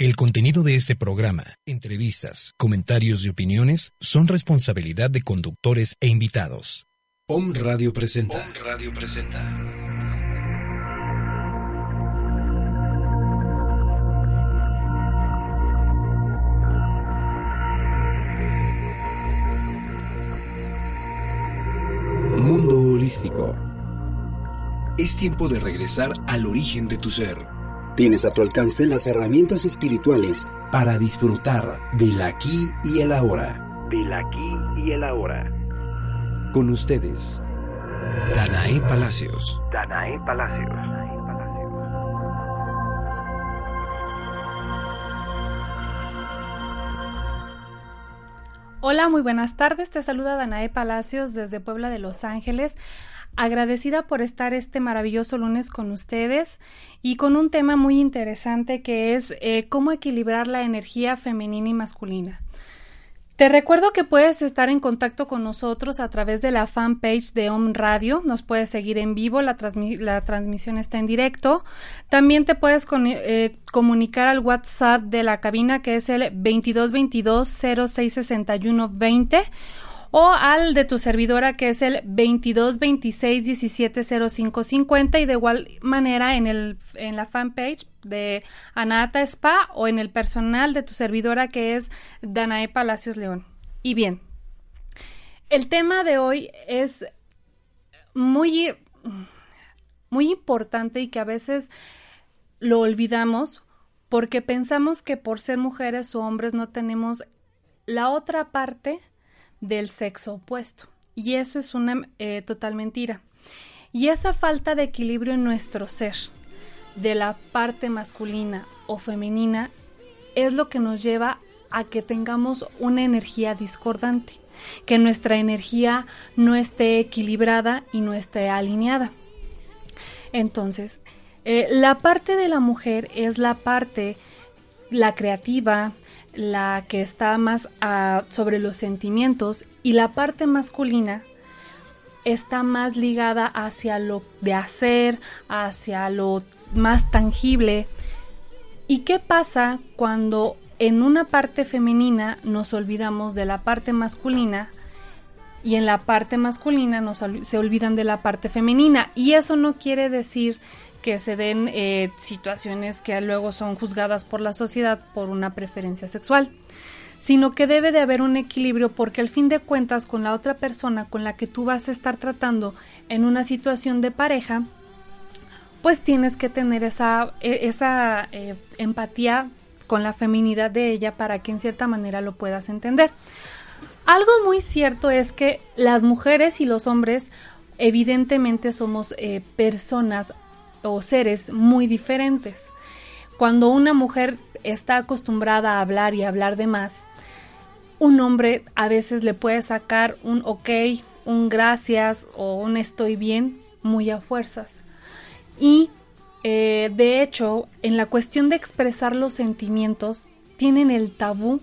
El contenido de este programa, entrevistas, comentarios y opiniones son responsabilidad de conductores e invitados. Om Radio presenta. Om Radio presenta. Mundo holístico. Es tiempo de regresar al origen de tu ser Tienes a tu alcance las herramientas espirituales para disfrutar del aquí y el ahora. Del aquí y el ahora. Con ustedes, Danae Palacios. Danae Palacios. Hola, muy buenas tardes. Te saluda Danae Palacios desde Puebla de Los Ángeles agradecida por estar este maravilloso lunes con ustedes y con un tema muy interesante que es eh, cómo equilibrar la energía femenina y masculina. Te recuerdo que puedes estar en contacto con nosotros a través de la fanpage de Om Radio. Nos puedes seguir en vivo, la, transmisión está en directo. También te puedes eh, comunicar al WhatsApp de la cabina que es el 2222 0661 20 o al de tu servidora que es el 22 26 17 05 50 y de igual manera en, el, en la fanpage de Anata Spa o en el personal de tu servidora que es Danae Palacios León. Y bien, el tema de hoy es muy, muy importante y que a veces lo olvidamos porque pensamos que por ser mujeres o hombres no tenemos la otra parte del sexo opuesto. Y eso es una eh, total mentira. Y esa falta de equilibrio en nuestro ser, de la parte masculina o femenina, es lo que nos lleva a que tengamos una energía discordante, que nuestra energía no esté equilibrada y no esté alineada. Entonces, eh, la parte de la mujer es la parte, la creativa, la que está más ah, sobre los sentimientos y la parte masculina está más ligada hacia lo de hacer, hacia lo más tangible. ¿Y qué pasa cuando en una parte femenina nos olvidamos de la parte masculina y en la parte masculina nos, se olvidan de la parte femenina? Y eso no quiere decir que se den eh, situaciones que luego son juzgadas por la sociedad por una preferencia sexual, sino que debe de haber un equilibrio porque al fin de cuentas con la otra persona con la que tú vas a estar tratando en una situación de pareja, pues tienes que tener esa, e, esa eh, empatía con la feminidad de ella para que en cierta manera lo puedas entender. Algo muy cierto es que las mujeres y los hombres evidentemente somos eh, personas o seres muy diferentes. Cuando una mujer está acostumbrada a hablar y hablar de más, un hombre a veces le puede sacar un ok, un gracias o un estoy bien muy a fuerzas. Y eh, de hecho, en la cuestión de expresar los sentimientos, tienen el tabú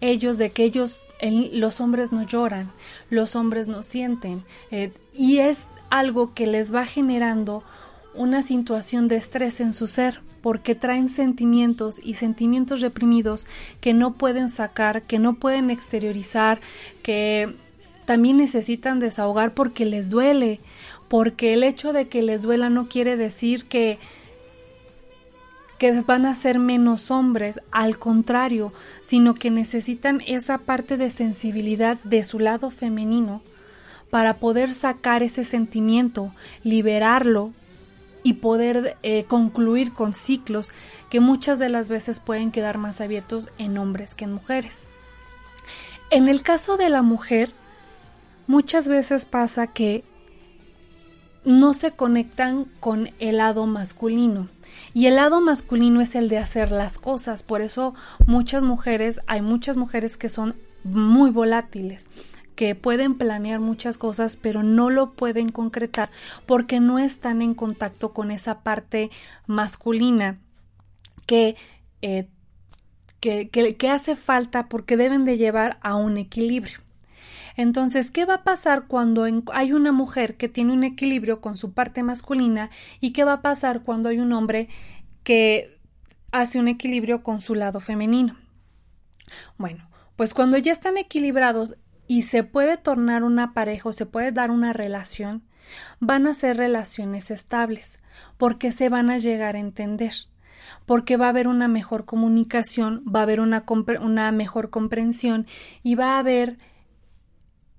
ellos de que ellos, los hombres no lloran, los hombres no sienten. Eh, y es algo que les va generando una situación de estrés en su ser porque traen sentimientos y sentimientos reprimidos que no pueden sacar, que no pueden exteriorizar, que también necesitan desahogar porque les duele, porque el hecho de que les duela no quiere decir que que van a ser menos hombres, al contrario, sino que necesitan esa parte de sensibilidad de su lado femenino para poder sacar ese sentimiento, liberarlo y poder eh, concluir con ciclos que muchas de las veces pueden quedar más abiertos en hombres que en mujeres. En el caso de la mujer, muchas veces pasa que no se conectan con el lado masculino. Y el lado masculino es el de hacer las cosas. Por eso muchas mujeres, hay muchas mujeres que son muy volátiles que pueden planear muchas cosas, pero no lo pueden concretar porque no están en contacto con esa parte masculina que, eh, que, que, hace falta porque deben de llevar a un equilibrio. Entonces, ¿qué va a pasar cuando hay una mujer que tiene un equilibrio con su parte masculina y qué va a pasar cuando hay un hombre que hace un equilibrio con su lado femenino. Bueno, pues cuando ya están equilibrados y se puede tornar una pareja o se puede dar una relación, van a ser relaciones estables, porque se van a llegar a entender, porque va a haber una mejor comunicación, va a haber una, una mejor comprensión y va a haber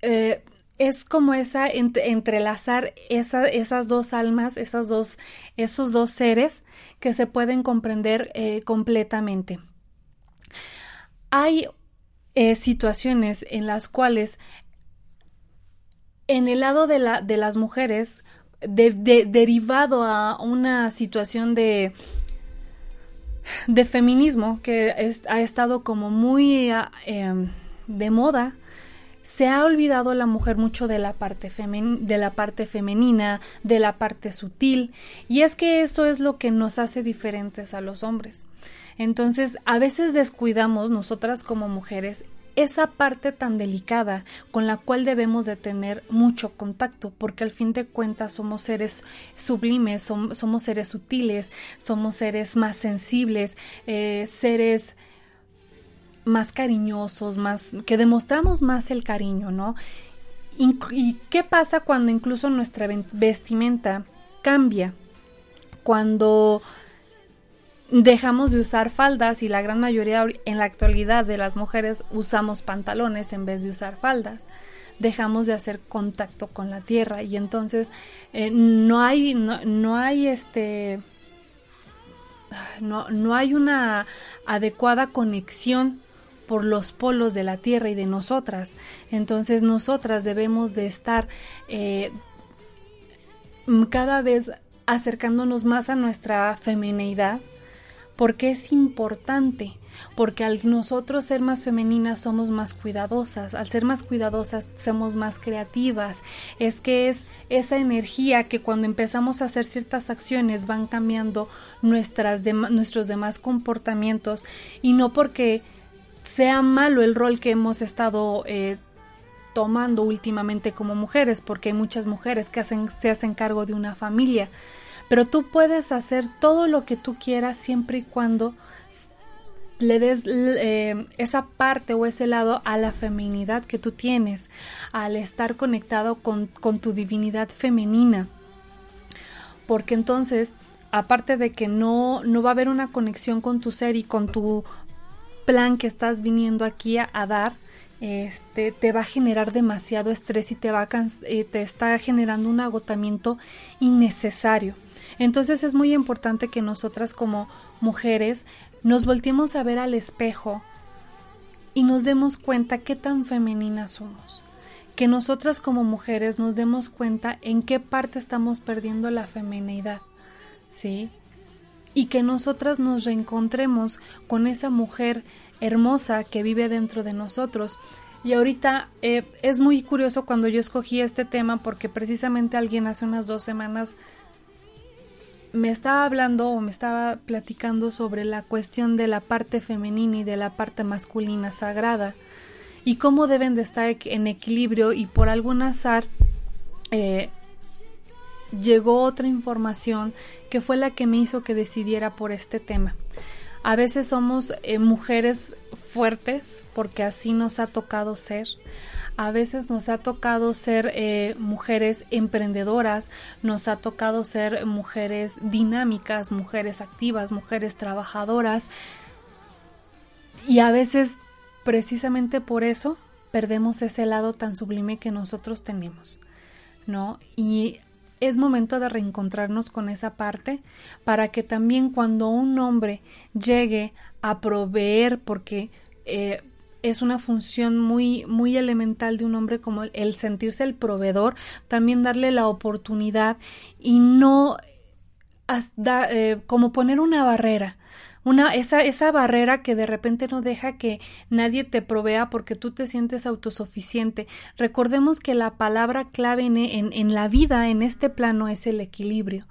eh, es como esa entrelazar esas dos almas, esas dos, esos dos seres que se pueden comprender eh, completamente. Hay eh, situaciones en las cuales en el lado de, la, de las mujeres, derivado a una situación de, de feminismo que ha estado como muy ah, em, de moda, se ha olvidado la mujer mucho de la parte de la parte femenina, de la parte sutil, y es que eso es lo que nos hace diferentes a los hombres. Entonces, a veces descuidamos nosotras como mujeres esa parte tan delicada con la cual debemos de tener mucho contacto, porque al fin de cuentas somos seres sublimes, somos seres sutiles, somos seres más sensibles, eh, seres más cariñosos, más que demostramos más el cariño, ¿no? ¿Y qué pasa cuando incluso nuestra vestimenta cambia? Cuando dejamos de usar faldas y la gran mayoría en la actualidad de las mujeres usamos pantalones en vez de usar faldas dejamos de hacer contacto con la tierra y entonces eh, no hay no, no, hay este no, no hay una adecuada conexión por los polos de la Tierra y de nosotras. Entonces nosotras debemos de estar eh, cada vez acercándonos más a nuestra femineidad porque es importante, porque al nosotros ser más femeninas somos más cuidadosas, al ser más cuidadosas somos más creativas, es que es esa energía que cuando empezamos a hacer ciertas acciones van cambiando nuestras nuestros demás comportamientos. Y no porque sea malo el rol que hemos estado eh, tomando últimamente como mujeres, porque hay muchas mujeres que hacen, se hacen cargo de una familia, pero tú puedes hacer todo lo que tú quieras siempre y cuando le des eh, esa parte o ese lado a la feminidad que tú tienes, al estar conectado con, con tu divinidad femenina. Porque entonces, aparte de que no, no va a haber una conexión con tu ser y con tu plan que estás viniendo aquí a, dar, este, te va a generar demasiado estrés y te, va a eh, te está generando un agotamiento innecesario. Entonces es muy importante que nosotras como mujeres nos volteemos a ver al espejo y nos demos cuenta qué tan femeninas somos. Que nosotras como mujeres nos demos cuenta en qué parte estamos perdiendo la feminidad. ¿Sí? y que nosotras nos reencontremos con esa mujer hermosa que vive dentro de nosotros. Y ahorita eh, es muy curioso cuando yo escogí este tema porque precisamente alguien hace unas dos semanas me estaba hablando o me estaba platicando sobre la cuestión de la parte femenina y de la parte masculina sagrada y cómo deben de estar en equilibrio y por algún azar eh, llegó otra información que fue la que me hizo que decidiera por este tema. A veces somos eh, mujeres fuertes porque así nos ha tocado ser. A veces nos ha tocado ser eh, mujeres emprendedoras, nos ha tocado ser mujeres dinámicas, mujeres activas, mujeres trabajadoras. Y a veces, precisamente por eso, perdemos ese lado tan sublime que nosotros tenemos. ¿No? Y es momento de reencontrarnos con esa parte para que también cuando un hombre llegue a proveer, porque eh, es una función muy, muy elemental de un hombre como el, sentirse el proveedor, también darle la oportunidad y no eh, como poner una barrera una, esa, esa barrera que de repente no deja que nadie te provea porque tú te sientes autosuficiente. Recordemos que la palabra clave en, en la vida, en este plano, es el equilibrio.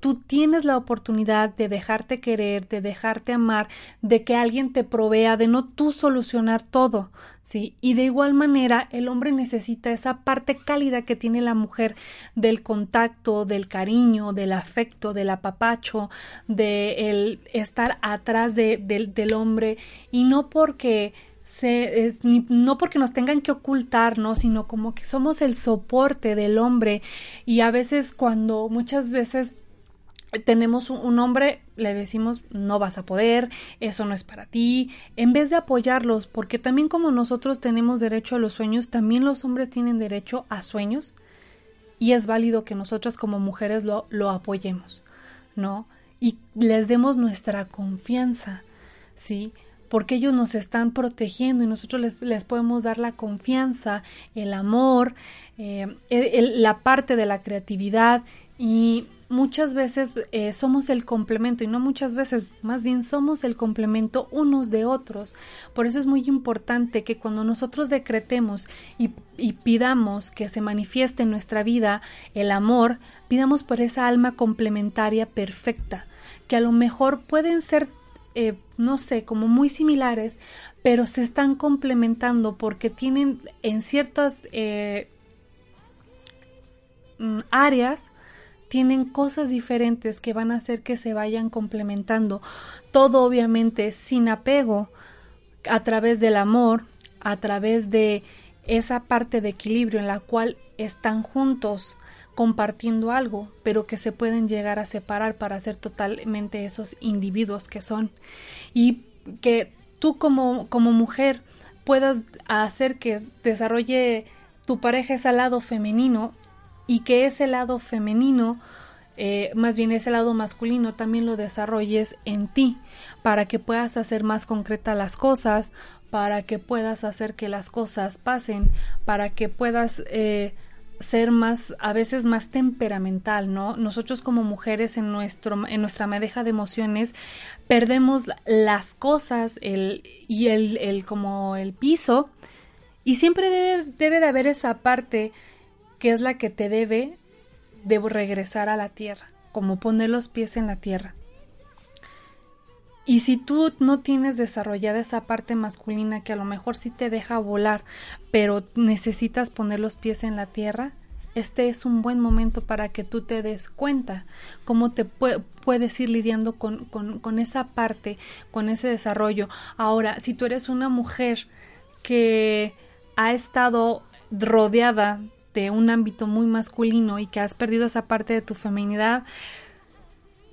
Tú tienes la oportunidad de dejarte querer, de dejarte amar, de que alguien te provea, de no tú solucionar todo, ¿sí? Y de igual manera, el hombre necesita esa parte cálida que tiene la mujer del contacto, del cariño, del afecto, del apapacho, de el estar atrás de, del hombre y no porque se, no porque nos tengan que ocultar, ¿no? sino como que somos el soporte del hombre y a veces cuando muchas veces tenemos un, hombre, le decimos no vas a poder, eso no es para ti, en vez de apoyarlos, porque también como nosotros tenemos derecho a los sueños, también los hombres tienen derecho a sueños y es válido que nosotras como mujeres lo, lo apoyemos, ¿no? Y les demos nuestra confianza, ¿sí? porque ellos nos están protegiendo y nosotros les, les podemos dar la confianza, el amor, eh, la parte de la creatividad y muchas veces eh, somos el complemento y no muchas veces, más bien somos el complemento unos de otros. Por eso es muy importante que cuando nosotros decretemos y, y pidamos que se manifieste en nuestra vida el amor, pidamos por esa alma complementaria perfecta, que a lo mejor pueden ser eh, no sé, como muy similares, pero se están complementando porque tienen en ciertas eh, mm, áreas tienen cosas diferentes que van a hacer que se vayan complementando. Todo obviamente sin apego, a través del amor, a través de esa parte de equilibrio en la cual están juntos compartiendo algo, pero que se pueden llegar a separar para ser totalmente esos individuos que son. Y que tú como, como mujer puedas hacer que desarrolle tu pareja ese lado femenino y que ese lado femenino, eh, más bien ese lado masculino, también lo desarrolles en ti para que puedas hacer más concreta las cosas, para que puedas hacer que las cosas pasen, para que puedas eh, ser más, a veces más temperamental, ¿no? Nosotros como mujeres en, nuestro, en nuestra madeja de emociones perdemos las cosas el, y el, el, como el piso y siempre debe, debe de haber esa parte que es la que te debe de regresar a la tierra, como poner los pies en la tierra. Y si tú no tienes desarrollada esa parte masculina que a lo mejor sí te deja volar, pero necesitas poner los pies en la tierra, este es un buen momento para que tú te des cuenta cómo te puedes ir lidiando con, con esa parte, con ese desarrollo. Ahora, si tú eres una mujer que ha estado rodeada de un ámbito muy masculino y que has perdido esa parte de tu feminidad,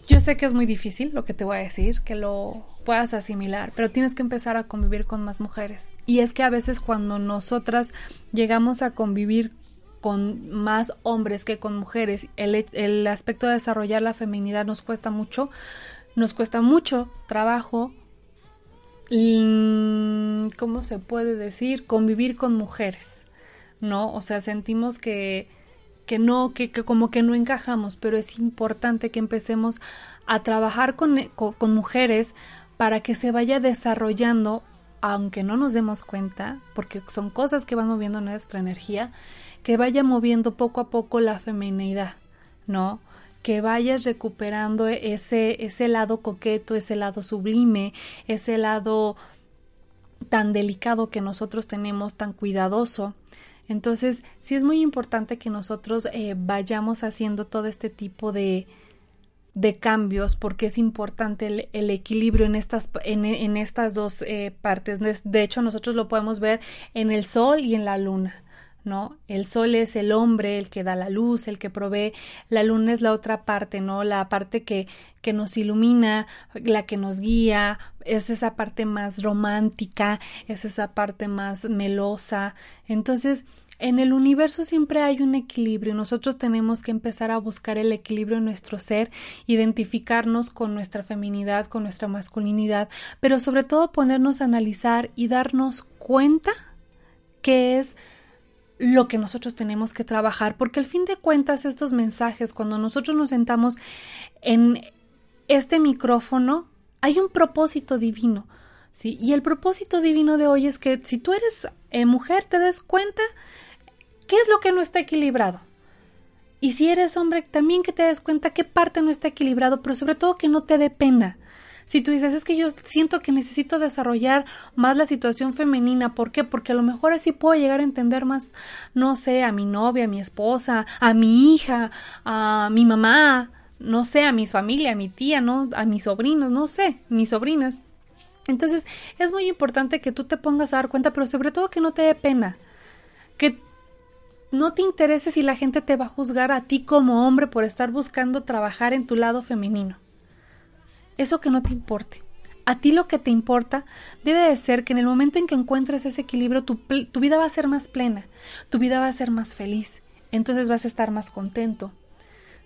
yo sé que es muy difícil lo que te voy a decir, que lo puedas asimilar, pero tienes que empezar a convivir con más mujeres. Y es que a veces cuando nosotras llegamos a convivir con más hombres que con mujeres, el, el aspecto de desarrollar la feminidad nos cuesta mucho, nos cuesta mucho trabajo, ¿cómo se puede decir? Convivir con mujeres. ¿No? O sea, sentimos que, que no, que, como que no encajamos, pero es importante que empecemos a trabajar con, con, mujeres para que se vaya desarrollando, aunque no nos demos cuenta, porque son cosas que van moviendo nuestra energía, que vaya moviendo poco a poco la feminidad, ¿no? que vayas recuperando ese, ese lado coqueto, ese lado sublime, ese lado tan delicado que nosotros tenemos, tan cuidadoso, entonces, sí es muy importante que nosotros eh, vayamos haciendo todo este tipo de, de cambios porque es importante el, equilibrio en estas, en, en estas dos eh, partes. De hecho, nosotros lo podemos ver en el sol y en la luna. ¿No? El sol es el hombre, el que da la luz, el que provee, la luna es la otra parte, ¿no? La parte que, que nos ilumina, la que nos guía, es esa parte más romántica, es esa parte más melosa. Entonces, en el universo siempre hay un equilibrio. Nosotros tenemos que empezar a buscar el equilibrio en nuestro ser, identificarnos con nuestra feminidad, con nuestra masculinidad, pero sobre todo ponernos a analizar y darnos cuenta que es lo que nosotros tenemos que trabajar, porque al fin de cuentas estos mensajes, cuando nosotros nos sentamos en este micrófono, hay un propósito divino. ¿sí? Y el propósito divino de hoy es que si tú eres eh, mujer, te des cuenta qué es lo que no está equilibrado. Y si eres hombre, también que te des cuenta qué parte no está equilibrado, pero sobre todo que no te dé pena. Si tú dices, es que yo siento que necesito desarrollar más la situación femenina, ¿por qué? Porque a lo mejor así puedo llegar a entender más, no sé, a mi novia, a mi esposa, a mi hija, a mi mamá, no sé, a mi familia, a mi tía, ¿no? A mis sobrinos, no sé, mis sobrinas. Entonces, es muy importante que tú te pongas a dar cuenta, pero sobre todo que no te dé pena. Que no te interese si la gente te va a juzgar a ti como hombre por estar buscando trabajar en tu lado femenino eso que no te importe. A ti lo que te importa debe de ser que en el momento en que encuentres ese equilibrio tu, tu vida va a ser más plena, tu vida va a ser más feliz, entonces vas a estar más contento.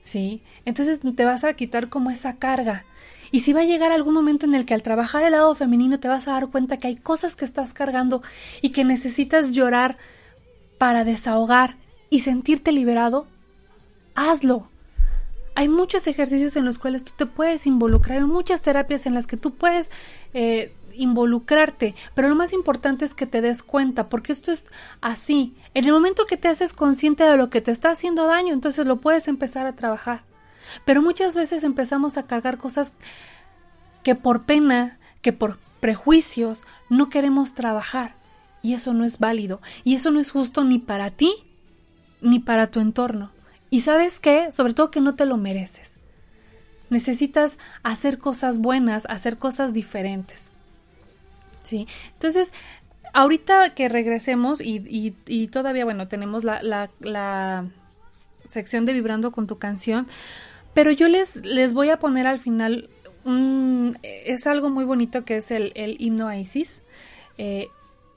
¿Sí? Entonces te vas a quitar como esa carga. Y si va a llegar algún momento en el que al trabajar el lado femenino te vas a dar cuenta que hay cosas que estás cargando y que necesitas llorar para desahogar y sentirte liberado, hazlo. Hay muchos ejercicios en los cuales tú te puedes involucrar, hay muchas terapias en las que tú puedes eh, involucrarte, pero lo más importante es que te des cuenta, porque esto es así. En el momento que te haces consciente de lo que te está haciendo daño, entonces lo puedes empezar a trabajar. Pero muchas veces empezamos a cargar cosas que por pena, que por prejuicios no queremos trabajar. Y eso no es válido. Y eso no es justo ni para ti ni para tu entorno. Y sabes qué, sobre todo que no te lo mereces. Necesitas hacer cosas buenas, hacer cosas diferentes. ¿Sí? Entonces, ahorita que regresemos y, y, todavía, bueno, tenemos la, la, sección de Vibrando con tu canción, pero yo les, les voy a poner al final un, es algo muy bonito que es el, el himno a Isis. Eh,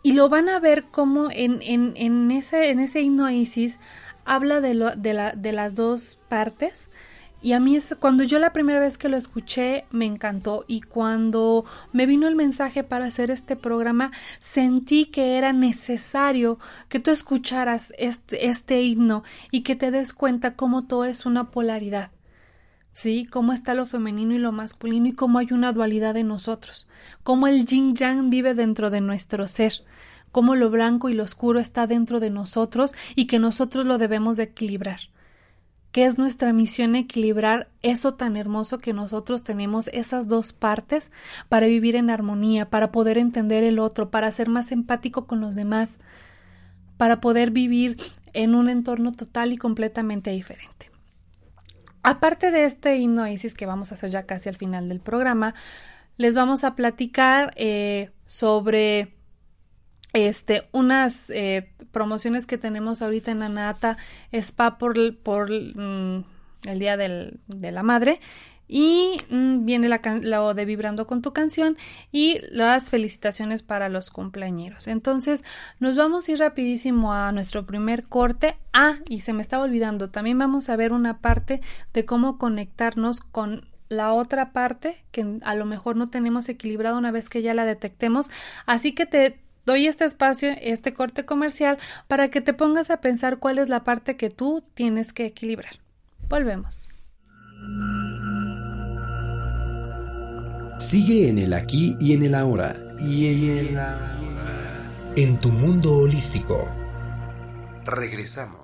y lo van a ver como en, en, en, ese, en ese himno a Isis habla de, lo, de, la, de las dos partes. Y a mí es cuando yo la primera vez que lo escuché me encantó y cuando me vino el mensaje para hacer este programa sentí que era necesario que tú escucharas este, himno y que te des cuenta cómo todo es una polaridad. ¿Sí? Cómo está lo femenino y lo masculino y cómo hay una dualidad en nosotros. Cómo el yin yang vive dentro de nuestro ser cómo lo blanco y lo oscuro está dentro de nosotros y que nosotros lo debemos de equilibrar. Que es nuestra misión equilibrar eso tan hermoso que nosotros tenemos, esas dos partes, para vivir en armonía, para poder entender el otro, para ser más empático con los demás, para poder vivir en un entorno total y completamente diferente. Aparte de este himno Isis que vamos a hacer ya casi al final del programa, les vamos a platicar eh, sobre este, unas eh, promociones que tenemos ahorita en Anata Spa por, por mm, el Día del, de la Madre. Y mm, viene la lo de Vibrando con tu canción y las felicitaciones para los cumpleañeros. Entonces, nos vamos a ir rapidísimo a nuestro primer corte. Ah, y se me estaba olvidando, también vamos a ver una parte de cómo conectarnos con la otra parte que a lo mejor no tenemos equilibrado una vez que ya la detectemos. Así que te, Doy este espacio, este corte comercial, para que te pongas a pensar cuál es la parte que tú tienes que equilibrar. Volvemos. Sigue en el aquí y en el ahora. Y en el En tu mundo holístico. Regresamos.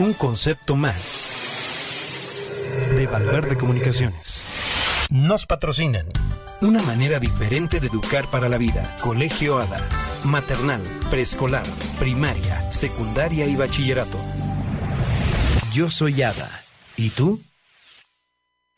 Un concepto más de Valverde Comunicaciones. Nos patrocinan. Una manera diferente de educar para la vida. Colegio ADA. Maternal, preescolar, primaria, secundaria y bachillerato. Yo soy ADA. ¿Y tú?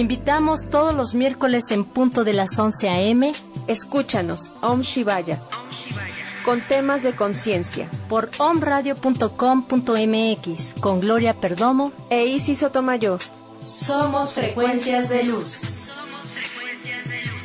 Te invitamos todos los miércoles en punto de las 11 a.m. Escúchanos, Om Shivaya, con temas de conciencia. Por omradio.com.mx con Gloria Perdomo e Isis Sotomayor. Somos frecuencias de luz. Somos frecuencias de luz.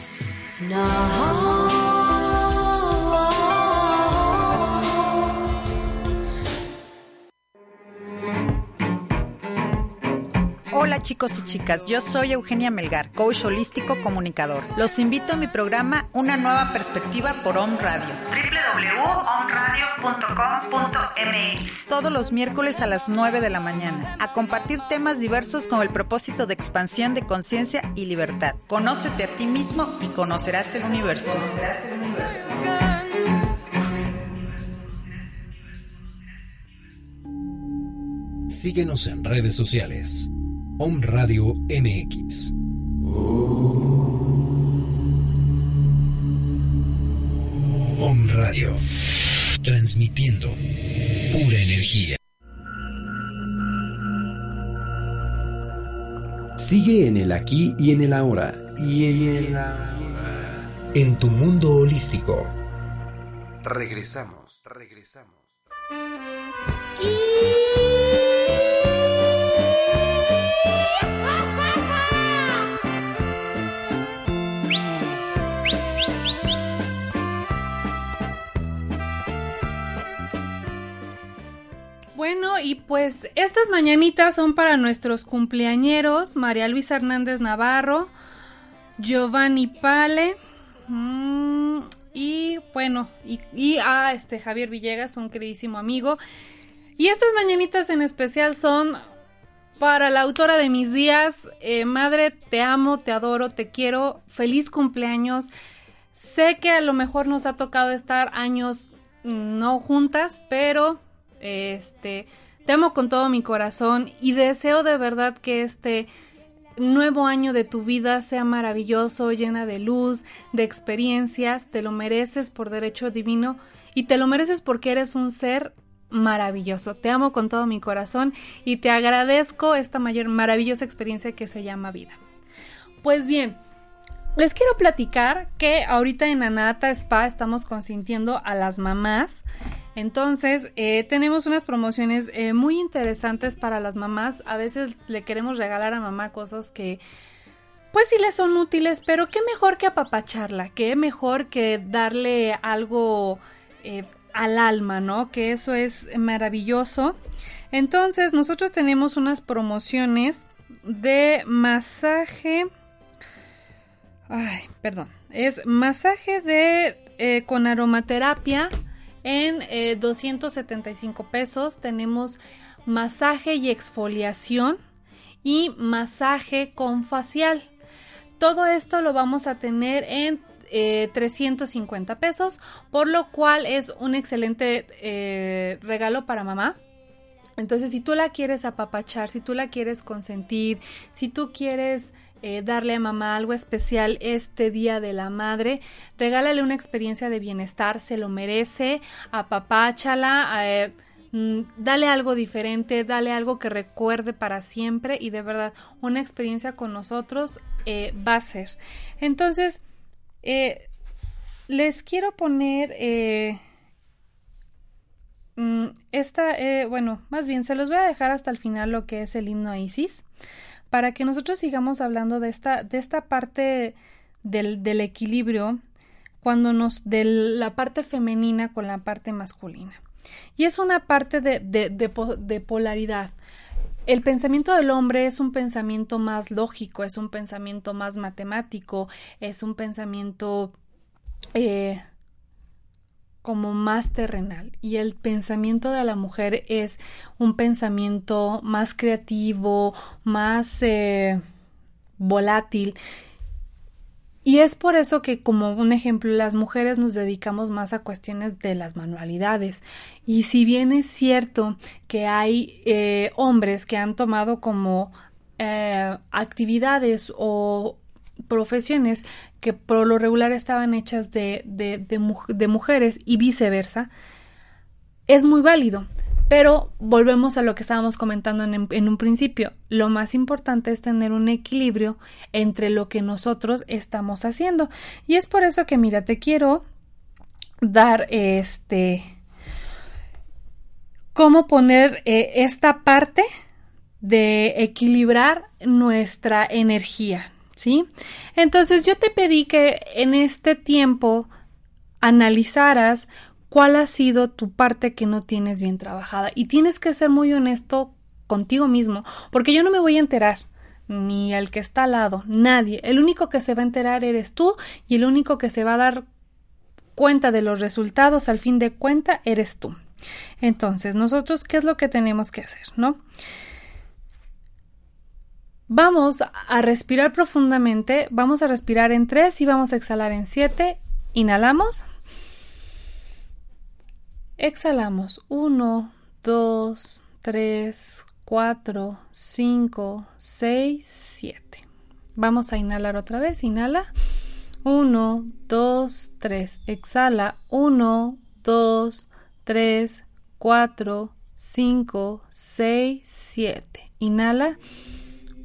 Hola chicos y chicas, yo soy Eugenia Melgar, coach holístico comunicador. Los invito a mi programa Una nueva perspectiva por Om Radio. www.omradio.com.mx Todos los miércoles a las 9 de la mañana, a compartir temas diversos con el propósito de expansión de conciencia y libertad. Conócete a ti mismo y conocerás el universo. Conocerás el universo. Síguenos en redes sociales. Om Radio MX. Om Radio. Transmitiendo pura energía. Sigue en el aquí y en el ahora. Y en el ahora. En tu mundo holístico. Regresamos, regresamos. Y pues estas mañanitas son para nuestros cumpleañeros, María Luisa Hernández Navarro, Giovanni Pale, mm, y bueno, y, a este Javier Villegas, un queridísimo amigo. Y estas mañanitas en especial son para la autora de mis días, eh, madre, te amo, te adoro, te quiero, feliz cumpleaños. Sé que a lo mejor nos ha tocado estar años mm, no juntas, pero este, te amo con todo mi corazón y deseo de verdad que este nuevo año de tu vida sea maravilloso, llena de luz, de experiencias, te lo mereces por derecho divino y te lo mereces porque eres un ser maravilloso. Te amo con todo mi corazón y te agradezco esta mayor maravillosa experiencia que se llama vida. Pues bien, les quiero platicar que ahorita en Anata Spa estamos consintiendo a las mamás. Entonces, eh, tenemos unas promociones eh, muy interesantes para las mamás. A veces le queremos regalar a mamá cosas que, pues sí le son útiles, pero qué mejor que apapacharla, qué mejor que darle algo eh, al alma, ¿no? Que eso es maravilloso. Entonces, nosotros tenemos unas promociones de masaje Ay, perdón. Es masaje de eh, con aromaterapia en 275 eh, pesos. Tenemos masaje y exfoliación y masaje con facial. Todo esto lo vamos a tener en 350 eh, pesos, por lo cual es un excelente regalo para mamá. Entonces, si tú la quieres apapachar, si tú la quieres consentir, si tú quieres eh, darle a mamá algo especial este Día de la Madre. Regálale una experiencia de bienestar, se lo merece, apapáchala, eh, mm, dale algo diferente, dale algo que recuerde para siempre y de verdad una experiencia con nosotros eh, va a ser. Entonces, les quiero poner... Mm, esta, bueno, más bien se los voy a dejar hasta el final lo que es el himno a Isis para que nosotros sigamos hablando de esta, de esta parte del, del equilibrio cuando nos de la parte femenina con la parte masculina. Y es una parte de, de, de, polaridad. El pensamiento del hombre es un pensamiento más lógico, es un pensamiento más matemático, es un pensamiento eh, como más terrenal y el pensamiento de la mujer es un pensamiento más creativo, más eh, volátil. Y es por eso que, como un ejemplo, las mujeres nos dedicamos más a cuestiones de las manualidades. Y si bien es cierto que hay eh, hombres que han tomado como eh, actividades o profesiones que por lo regular estaban hechas de, de, mujeres y viceversa, es muy válido. Pero volvemos a lo que estábamos comentando en, en, un principio. Lo más importante es tener un equilibrio entre lo que nosotros estamos haciendo. Y es por eso que, mira, te quiero dar este... cómo poner eh, esta parte de equilibrar nuestra energía, ¿sí? Entonces yo te pedí que en este tiempo analizaras cuál ha sido tu parte que no tienes bien trabajada y tienes que ser muy honesto contigo mismo, porque yo no me voy a enterar ni el que está al lado, nadie. El único que se va a enterar eres tú y el único que se va a dar cuenta de los resultados al fin de cuenta eres tú. Entonces, nosotros, ¿qué es lo que tenemos que hacer? ¿No? Vamos a respirar profundamente, vamos a respirar en 3 y vamos a exhalar en 7. Inhalamos. Exhalamos 1, 2, 3, 4, 5, 6, 7. Vamos a inhalar otra vez. Inhala. 1, 2, 3. Exhala. 1, 2, 3, 4, 5, 6, 7. Inhala.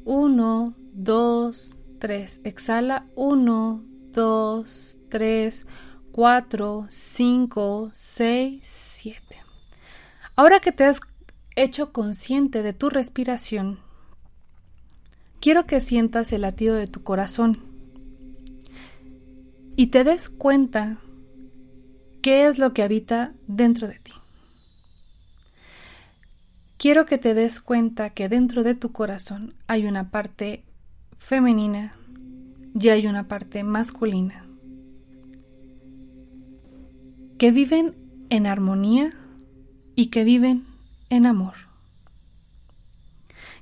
1, 2, 3. Exhala. 1, 2, 3, 4, 5, 6, 7. Ahora que te has hecho consciente de tu respiración, quiero que sientas el latido de tu corazón y te des cuenta qué es lo que habita dentro de ti. Quiero que te des cuenta que dentro de tu corazón hay una parte femenina y hay una parte masculina que viven en armonía y que viven en amor.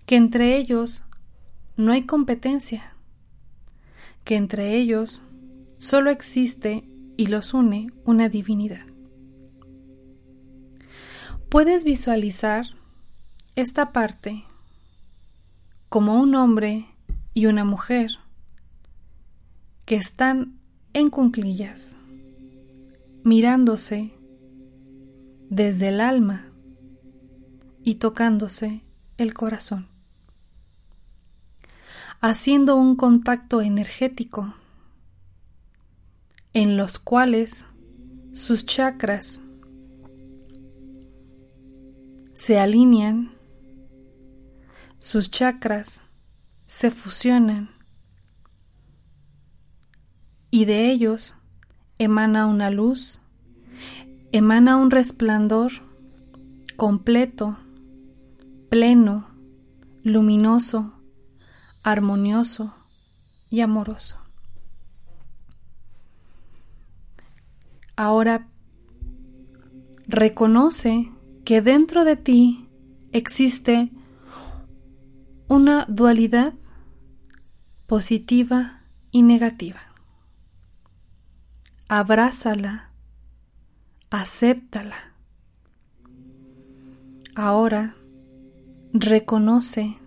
Que entre ellos no hay competencia, que entre ellos solo existe y los une una divinidad. Puedes visualizar esta parte como un hombre y una mujer que están en cunclillas, mirándose desde el alma y tocándose el corazón, haciendo un contacto energético en los cuales sus chakras se alinean sus chakras se fusionan y de ellos emana una luz, emana un resplandor completo, pleno, luminoso, armonioso y amoroso. Ahora reconoce que dentro de ti existe una dualidad positiva y negativa. Abrázala, acéptala. Ahora reconoce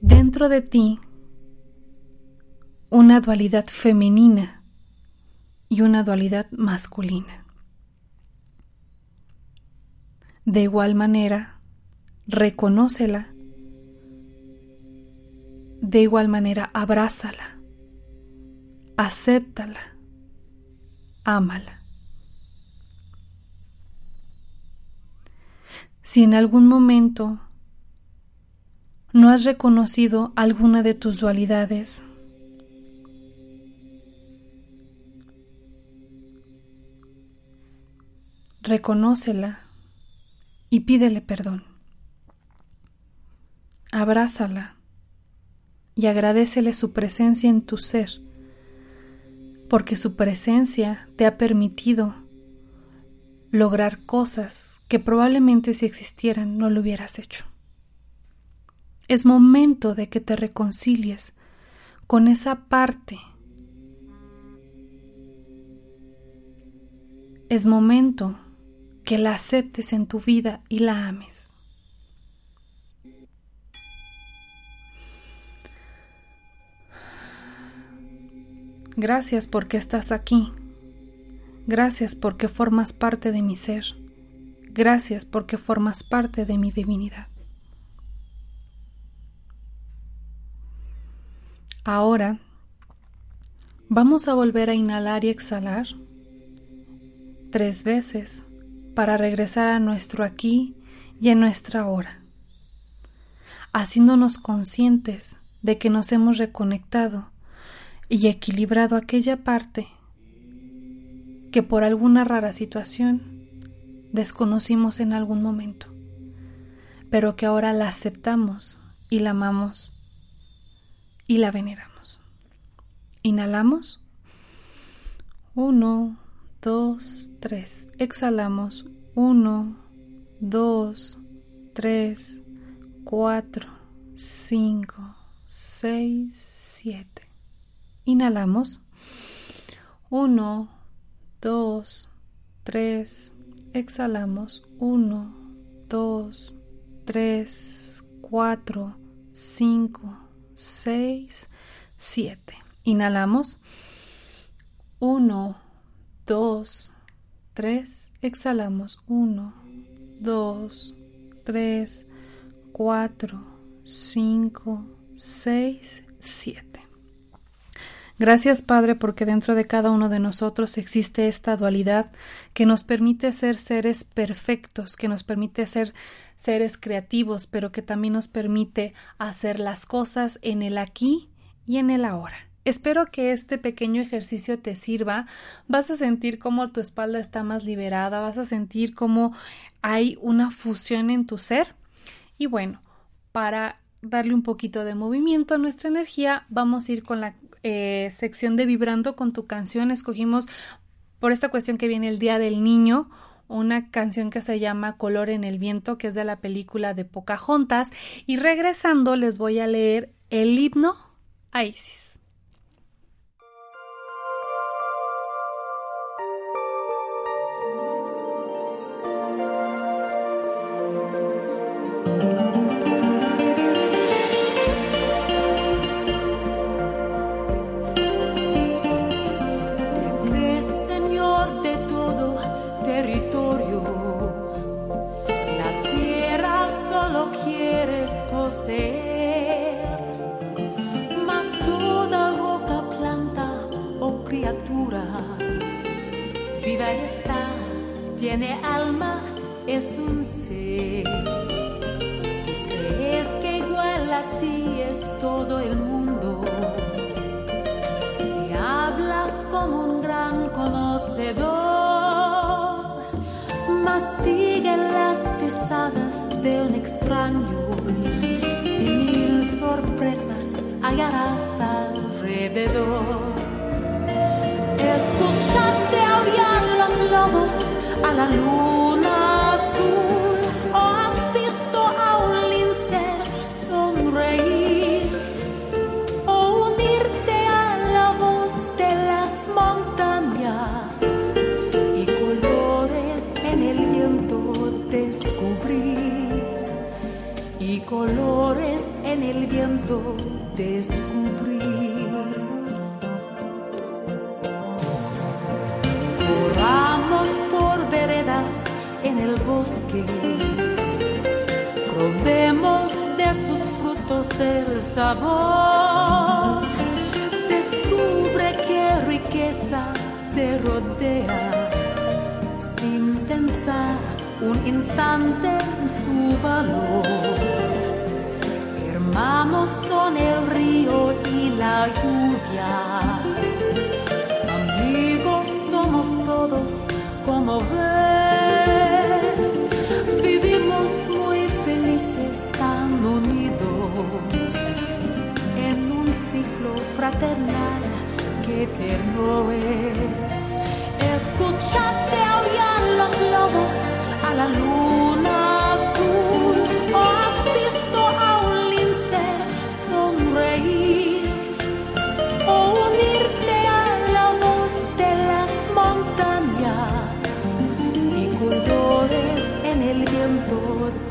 dentro de ti una dualidad femenina y una dualidad masculina. De igual manera, reconócela de igual manera, abrázala, acéptala, ámala. Si en algún momento no has reconocido alguna de tus dualidades, reconócela y pídele perdón. Abrázala y agradecele su presencia en tu ser, porque su presencia te ha permitido lograr cosas que probablemente si existieran no lo hubieras hecho. Es momento de que te reconcilies con esa parte. Es momento que la aceptes en tu vida y la ames. Gracias porque estás aquí. Gracias porque formas parte de mi ser. Gracias porque formas parte de mi divinidad. Ahora vamos a volver a inhalar y exhalar tres veces para regresar a nuestro aquí y a nuestra hora, haciéndonos conscientes de que nos hemos reconectado y equilibrado aquella parte que por alguna rara situación desconocimos en algún momento, pero que ahora la aceptamos y la amamos y la veneramos. Inhalamos. Uno, dos, tres. Exhalamos. Uno, dos, tres, cuatro, cinco, seis, siete. Inhalamos. Uno, dos, tres. Exhalamos. Uno, dos, tres, cuatro, cinco, seis, siete. Inhalamos. Uno, dos, tres. Exhalamos. Uno, dos, tres, cuatro, cinco, seis, siete. Gracias Padre porque dentro de cada uno de nosotros existe esta dualidad que nos permite ser seres perfectos, que nos permite ser seres creativos, pero que también nos permite hacer las cosas en el aquí y en el ahora. Espero que este pequeño ejercicio te sirva. Vas a sentir cómo tu espalda está más liberada, vas a sentir cómo hay una fusión en tu ser. Y bueno, para darle un poquito de movimiento a nuestra energía, vamos a ir con la eh, sección de Vibrando con tu canción. Escogimos por esta cuestión que viene el Día del Niño, una canción que se llama Color en el Viento, que es de la película de Pocahontas. Y regresando les voy a leer el himno a Isis.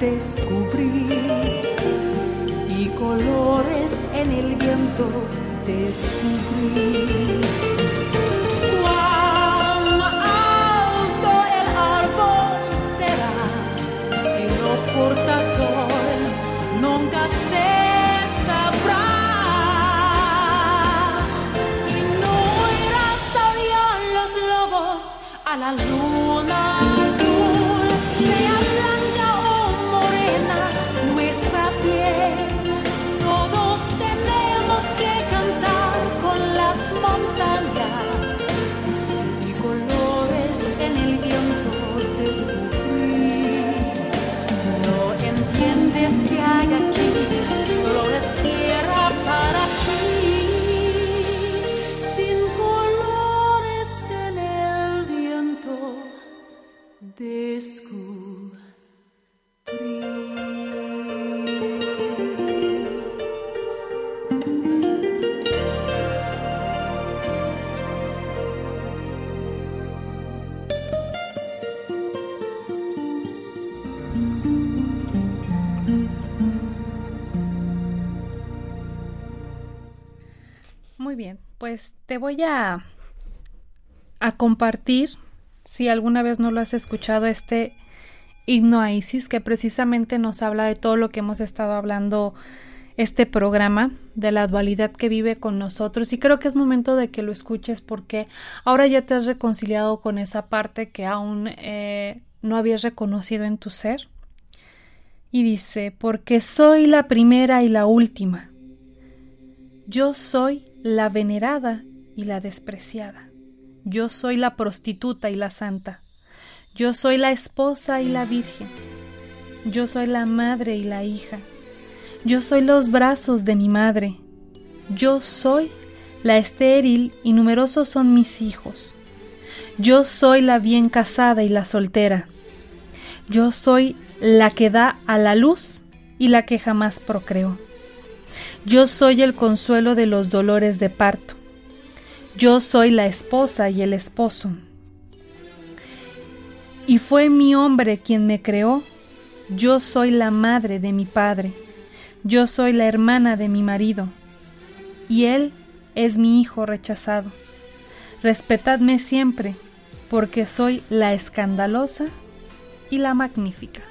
Descubrir, y colores en el viento descubrir. Cuán alto el árbol será si no porta sol, nunca se sabrá. Y te voy a, a compartir, si alguna vez no lo has escuchado, este himno a Isis, que precisamente nos habla de todo lo que hemos estado hablando este programa, de la dualidad que vive con nosotros. Y creo que es momento de que lo escuches porque ahora ya te has reconciliado con esa parte que aún eh, no habías reconocido en tu ser. Y dice, porque soy la primera y la última. Yo soy la venerada y la despreciada. Yo soy la prostituta y la santa. Yo soy la esposa y la virgen. Yo soy la madre y la hija. Yo soy los brazos de mi madre. Yo soy la estéril y numerosos son mis hijos. Yo soy la bien casada y la soltera. Yo soy la que da a la luz y la que jamás procreó. Yo soy el consuelo de los dolores de parto. Yo soy la esposa y el esposo. Y fue mi hombre quien me creó. Yo soy la madre de mi padre. Yo soy la hermana de mi marido. Y él es mi hijo rechazado. Respetadme siempre, porque soy la escandalosa y la magnífica.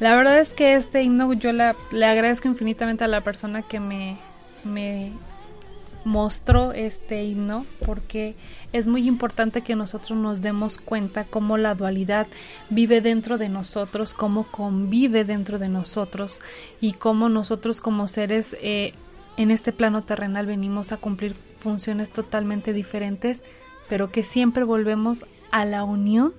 La verdad es que este himno yo le agradezco infinitamente a la persona que me, me mostró este himno porque es muy importante que nosotros nos demos cuenta cómo la dualidad vive dentro de nosotros, cómo convive dentro de nosotros y cómo nosotros como seres eh, en este plano terrenal venimos a cumplir funciones totalmente diferentes, pero que siempre volvemos a la unión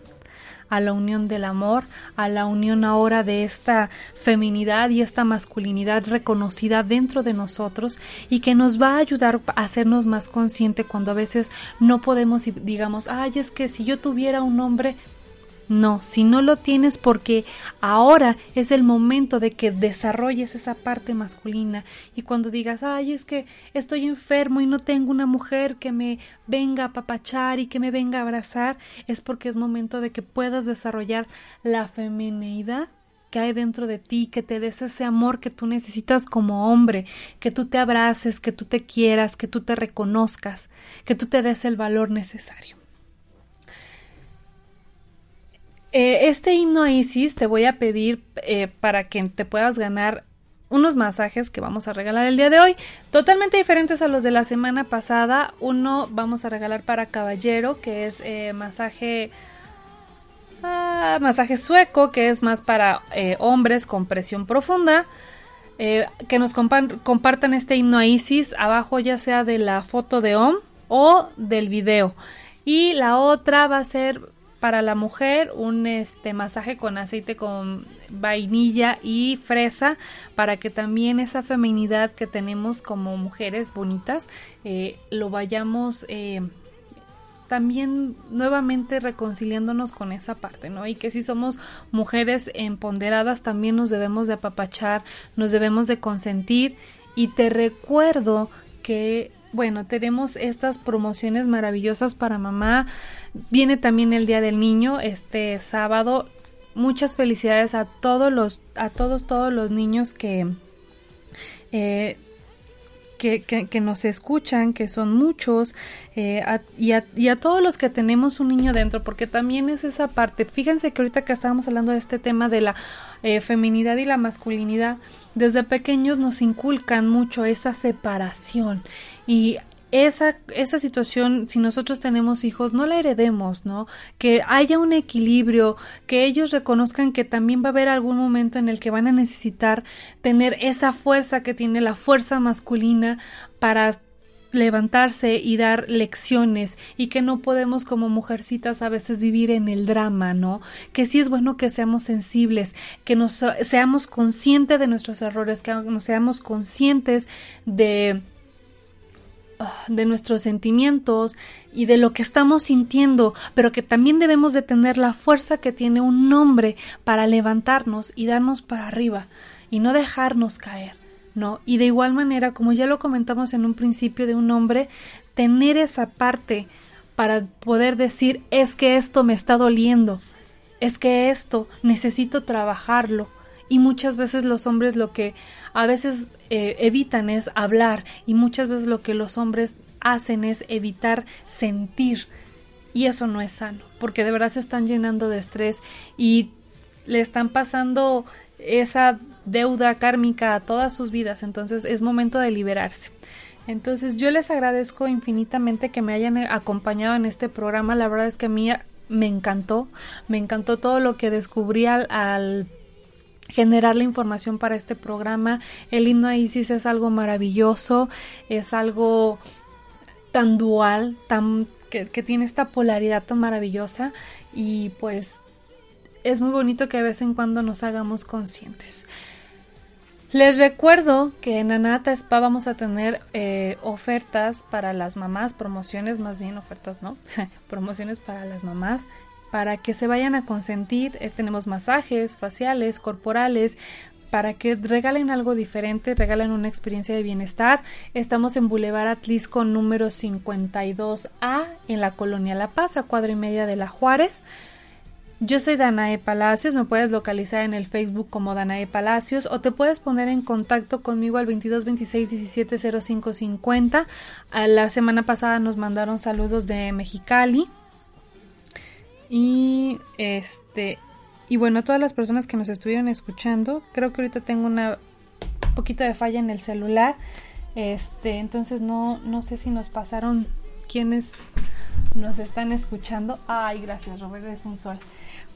a la unión del amor, a la unión ahora de esta feminidad y esta masculinidad reconocida dentro de nosotros y que nos va a ayudar a hacernos más consciente cuando a veces no podemos y digamos, ay, es que si yo tuviera un hombre, no, si no lo tienes porque ahora es el momento de que desarrolles esa parte masculina y cuando digas, ay, es que estoy enfermo y no tengo una mujer que me venga a apapachar y que me venga a abrazar, es porque es momento de que puedas desarrollar la femineidad que hay dentro de ti, que te des ese amor que tú necesitas como hombre, que tú te abraces, que tú te quieras, que tú te reconozcas, que tú te des el valor necesario. Eh, este himno a Isis te voy a pedir eh, para que te puedas ganar unos masajes que vamos a regalar el día de hoy, totalmente diferentes a los de la semana pasada. Uno vamos a regalar para caballero, que es eh, masaje ah, masaje sueco, que es más para hombres con presión profunda. Que nos compa- compartan este himno a Isis abajo, ya sea de la foto de OM o del video. Y la otra va a ser para la mujer un este masaje con aceite con vainilla y fresa para que también esa feminidad que tenemos como mujeres bonitas eh, lo vayamos eh, también nuevamente reconciliándonos con esa parte, ¿no? Y que si somos mujeres empoderadas también nos debemos de apapachar, nos debemos de consentir y te recuerdo que bueno, tenemos estas promociones maravillosas para mamá. Viene también el Día del Niño este sábado. Muchas felicidades a todos los, a todos, todos los niños que eh, que, nos escuchan, que son muchos, eh, y, a, todos los que tenemos un niño dentro, porque también es esa parte. Fíjense que ahorita que estábamos hablando de este tema de la eh, feminidad y la masculinidad, desde pequeños nos inculcan mucho esa separación y esa, esa situación, si nosotros tenemos hijos, no la heredemos, ¿no? Que haya un equilibrio, que ellos reconozcan que también va a haber algún momento en el que van a necesitar tener esa fuerza que tiene la fuerza masculina para levantarse y dar lecciones y que no podemos como mujercitas a veces vivir en el drama, ¿no? Que sí es bueno que seamos sensibles, que nos seamos conscientes de nuestros errores, que nos seamos conscientes de de nuestros sentimientos y de lo que estamos sintiendo, pero que también debemos de tener la fuerza que tiene un hombre para levantarnos y darnos para arriba y no dejarnos caer, ¿no? Y de igual manera, como ya lo comentamos en un principio de un hombre, tener esa parte para poder decir es que esto me está doliendo, es que esto necesito trabajarlo. Y muchas veces los hombres lo que a veces eh, evitan es hablar y muchas veces lo que los hombres hacen es evitar sentir. Y eso no es sano porque de verdad se están llenando de estrés y le están pasando esa deuda kármica a todas sus vidas. Entonces es momento de liberarse. Entonces yo les agradezco infinitamente que me hayan acompañado en este programa. La verdad es que a mí me encantó. Me encantó todo lo que descubrí al, al generar la información para este programa. El himno a Isis es algo maravilloso, es algo tan dual, tan que, tiene esta polaridad tan maravillosa y pues es muy bonito que de vez en cuando nos hagamos conscientes. Les recuerdo que en Anata Spa vamos a tener eh, ofertas para las mamás, promociones más bien, ofertas no, promociones para las mamás para que se vayan a consentir. Eh, tenemos masajes faciales, corporales, para que regalen algo diferente, regalen una experiencia de bienestar. Estamos en Boulevard Atlisco número 52A en la Colonia La Paz, a cuadra y media de la Juárez. Yo soy Danae Palacios, me puedes localizar en el Facebook como Danae Palacios o te puedes poner en contacto conmigo al 22 26 17 05 50. La semana pasada nos mandaron saludos de Mexicali. Y este y bueno, todas las personas que nos estuvieron escuchando, creo que ahorita tengo una poquito de falla en el celular. Este, entonces no no sé si nos pasaron quienes nos están escuchando. Ay, gracias, Robert, es un sol.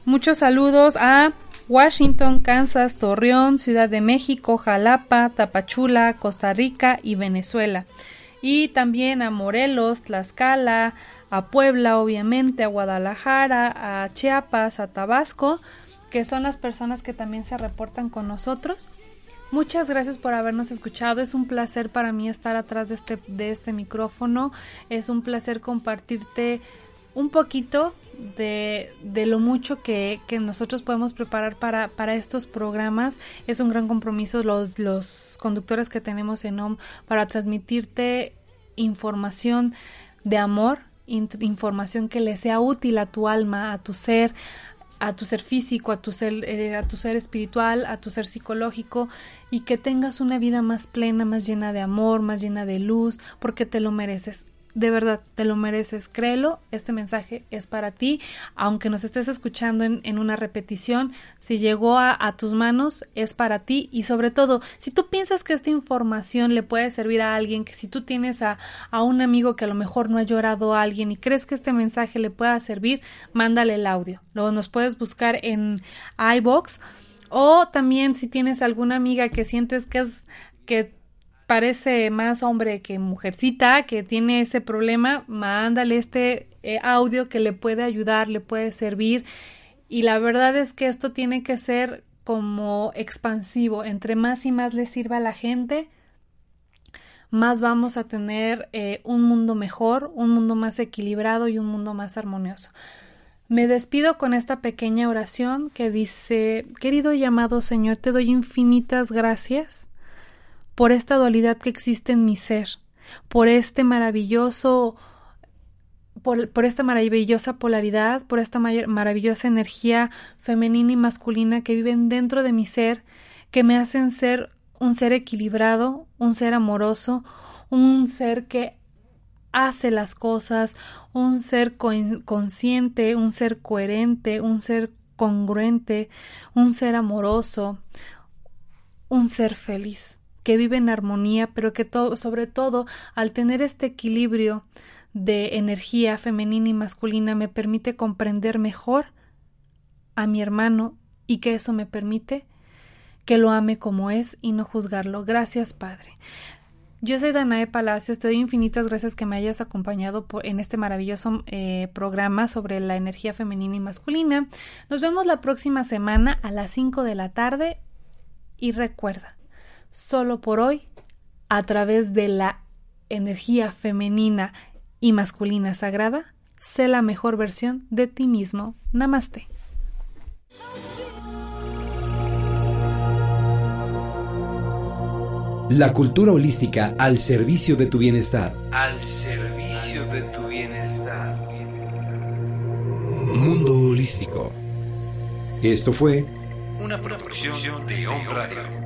Muchos saludos a Washington, Kansas, Torreón, Ciudad de México, Jalapa, Tapachula, Costa Rica y Venezuela. Y también a Morelos, Tlaxcala, a Puebla, obviamente, a Guadalajara, a Chiapas, a Tabasco, que son las personas que también se reportan con nosotros. Muchas gracias por habernos escuchado. Es un placer para mí estar atrás de este, de este micrófono. Es un placer compartirte un poquito de, de lo mucho que, que, nosotros podemos preparar para, para, estos programas. Es un gran compromiso los, los conductores que tenemos en OM para transmitirte información de amor, información que le sea útil a tu alma, a tu ser, a tu ser físico, a tu ser, eh, a tu ser espiritual, a tu ser psicológico y que tengas una vida más plena, más llena de amor, más llena de luz, porque te lo mereces de verdad te lo mereces, créelo, este mensaje es para ti, aunque nos estés escuchando en, una repetición, si llegó a, tus manos es para ti. Y sobre todo, si tú piensas que esta información le puede servir a alguien, que si tú tienes a, a un amigo que a lo mejor no ha llorado a alguien y crees que este mensaje le pueda servir, mándale el audio, luego nos puedes buscar en iBox. O también si tienes alguna amiga que sientes que es que parece más hombre que mujercita, que tiene ese problema, mándale este eh, audio que le puede ayudar, le puede servir. Y la verdad es que esto tiene que ser como expansivo. Entre más y más le sirva a la gente, más vamos a tener eh, un mundo mejor, un mundo más equilibrado y un mundo más armonioso. Me despido con esta pequeña oración que dice, querido y amado Señor, te doy infinitas gracias por esta dualidad que existe en mi ser, por este maravilloso por, esta maravillosa polaridad, por esta maravillosa energía femenina y masculina que viven dentro de mi ser, que me hacen ser un ser equilibrado, un ser amoroso, un ser que hace las cosas, un ser consciente, un ser coherente, un ser congruente, un ser amoroso, un ser feliz, que vive en armonía, pero que sobre todo al tener este equilibrio de energía femenina y masculina me permite comprender mejor a mi hermano y que eso me permite que lo ame como es y no juzgarlo. Gracias, Padre. Yo soy Danae Palacios, te doy infinitas gracias que me hayas acompañado en este maravilloso eh, programa sobre la energía femenina y masculina. Nos vemos la próxima semana a las 5 de la tarde y recuerda, solo por hoy, a través de la energía femenina y masculina sagrada, sé la mejor versión de ti mismo. Namaste. La cultura holística al servicio de tu bienestar. Al servicio de tu bienestar. Mundo holístico. Esto fue una producción de Om Radio.